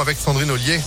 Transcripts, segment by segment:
Avec Sandrine Ollier.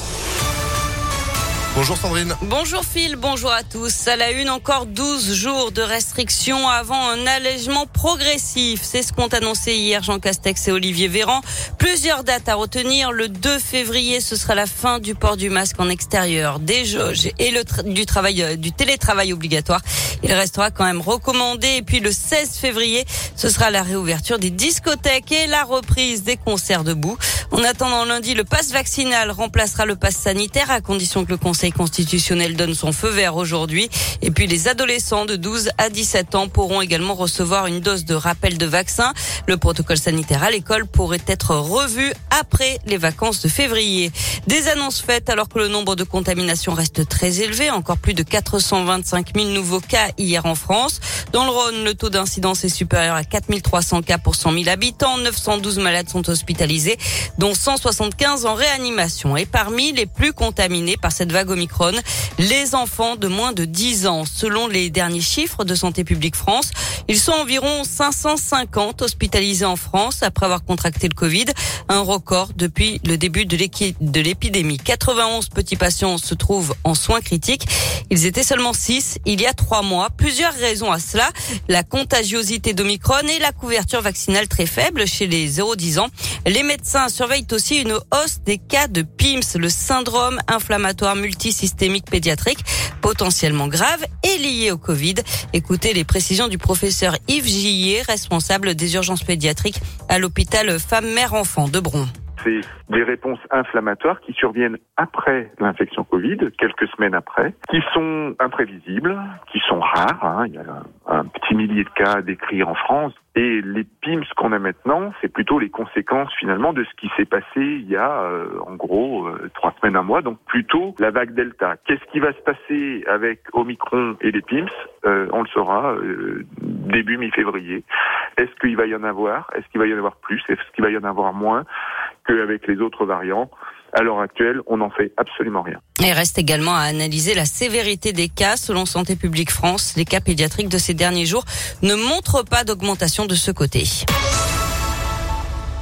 Bonjour Sandrine. Bonjour Phil, bonjour à tous. À la une, encore 12 jours de restrictions avant un allègement progressif. C'est ce qu'ont annoncé hier Jean Castex et Olivier Véran. Plusieurs dates à retenir. Le 2 février, ce sera la fin du port du masque en extérieur, des jauges et du travail, euh, du télétravail obligatoire. Il restera quand même recommandé. Et puis le 16 février, ce sera la réouverture des discothèques et la reprise des concerts debout. En attendant lundi, le passe vaccinal remplacera le passe sanitaire à condition que le Conseil constitutionnel donne son feu vert aujourd'hui. Et puis les adolescents de 12 à 17 ans pourront également recevoir une dose de rappel de vaccin. Le protocole sanitaire à l'école pourrait être revu après les vacances de février. Des annonces faites alors que le nombre de contaminations reste très élevé, encore plus de 425 000 nouveaux cas hier en France. Dans le Rhône, le taux d'incidence est supérieur à 4300 cas pour 100 000 habitants. 912 malades sont hospitalisés, dont 175 en réanimation. Et parmi les plus contaminés par cette vague Omicron, les enfants de moins de 10 ans. Selon les derniers chiffres de Santé publique France, ils sont environ 550 hospitalisés en France après avoir contracté le Covid, un record depuis le début de l'épidémie. 91 petits patients se trouvent en soins critiques. Ils étaient seulement 6 il y a trois mois. Plusieurs raisons à cela. La contagiosité d'Omicron et la couverture vaccinale très faible chez les 0-10 ans. Les médecins surveillent aussi une hausse des cas de PIMS, le syndrome inflammatoire multisystémique pédiatrique, potentiellement grave et lié au Covid. Écoutez les précisions du professeur Yves Gillier, responsable des urgences pédiatriques à l'hôpital Femmes-Mère-Enfants de Bron des réponses inflammatoires qui surviennent après l'infection Covid, quelques semaines après, qui sont imprévisibles, qui sont rares. Hein. Il y a un, petit millier de cas décrits en France. Et les PIMS qu'on a maintenant, c'est plutôt les conséquences finalement de ce qui s'est passé il y a euh, en gros euh, trois semaines, un mois, donc plutôt la vague Delta. Qu'est-ce qui va se passer avec Omicron et les PIMS? Euh, On le saura début mi-février. Est-ce qu'il va y en avoir? Est-ce qu'il va y en avoir plus? Est-ce qu'il va y en avoir moins? Qu'avec les autres variants. À l'heure actuelle, on n'en fait absolument rien. Il reste également à analyser la sévérité des cas. Selon Santé publique France, les cas pédiatriques de ces derniers jours ne montrent pas d'augmentation de ce côté.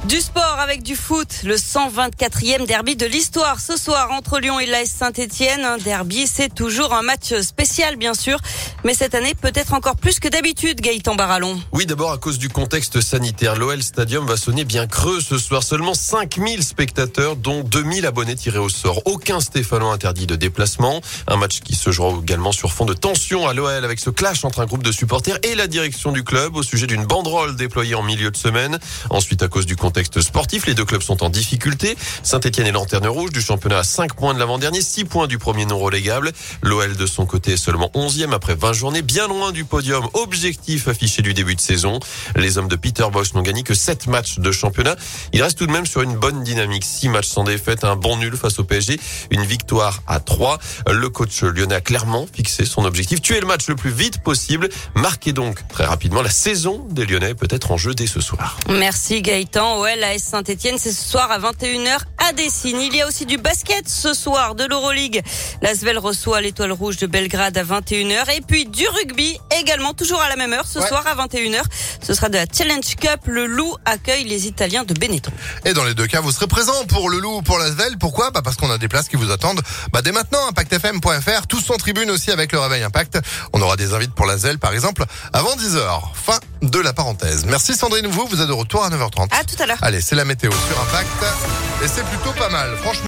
Du sport avec du foot, le 124e derby de l'histoire ce soir entre Lyon et l'AS Saint-Etienne. Un derby, c'est toujours un match spécial bien sûr, mais cette année peut-être encore plus que d'habitude, Gaëtan Barallon. Oui, d'abord à cause du contexte sanitaire. L'OL Stadium va sonner bien creux ce soir. Seulement 5000 spectateurs, dont 2000 abonnés tirés au sort. Aucun Stéphano interdit de déplacement. Un match qui se jouera également sur fond de tension à l'OL avec ce clash entre un groupe de supporters et la direction du club au sujet d'une banderole déployée en milieu de semaine. Ensuite, à cause du contexte contexte. Les deux clubs sont en difficulté. Saint-Etienne est lanterne rouge du championnat à 5 points de l'avant-dernier, 6 points du premier non relégable. L'OL de son côté est seulement 11e après 20 journées, bien loin du podium objectif affiché du début de saison. Les hommes de Peter Bosch n'ont gagné que 7 matchs de championnat. Il reste tout de même sur une bonne dynamique. 6 matchs sans défaite, un bon nul face au PSG, une victoire à 3. Le coach lyonnais a clairement fixé son objectif, tuer le match le plus vite possible, marquer donc très rapidement la saison des Lyonnais peut-être en jeu dès ce soir. Merci Gaëtan la S Saint-Etienne. C'est ce soir à 21h à Dessine. Il y a aussi du basket ce soir de l'Euroleague. L'Asvel reçoit l'étoile rouge de Belgrade à 21h. Et puis du rugby également, toujours à la même heure, ce soir à 21h. Ce sera de la Challenge Cup. Le Loup accueille les Italiens de Benetton. Et dans les deux cas, vous serez présent pour le Loup ou pour l'Asvel. Pourquoi? Bah Parce qu'on a des places qui vous attendent bah dès maintenant. ImpactFM.fr, tous en tribune aussi avec le Réveil Impact. On aura des invites pour l'Asvel par exemple avant 10h. Fin de la parenthèse. Merci Sandrine, vous, vous êtes de retour à 9h30. À tout à l'heure. Allez, c'est la météo sur Impact. Et c'est plutôt pas mal, franchement.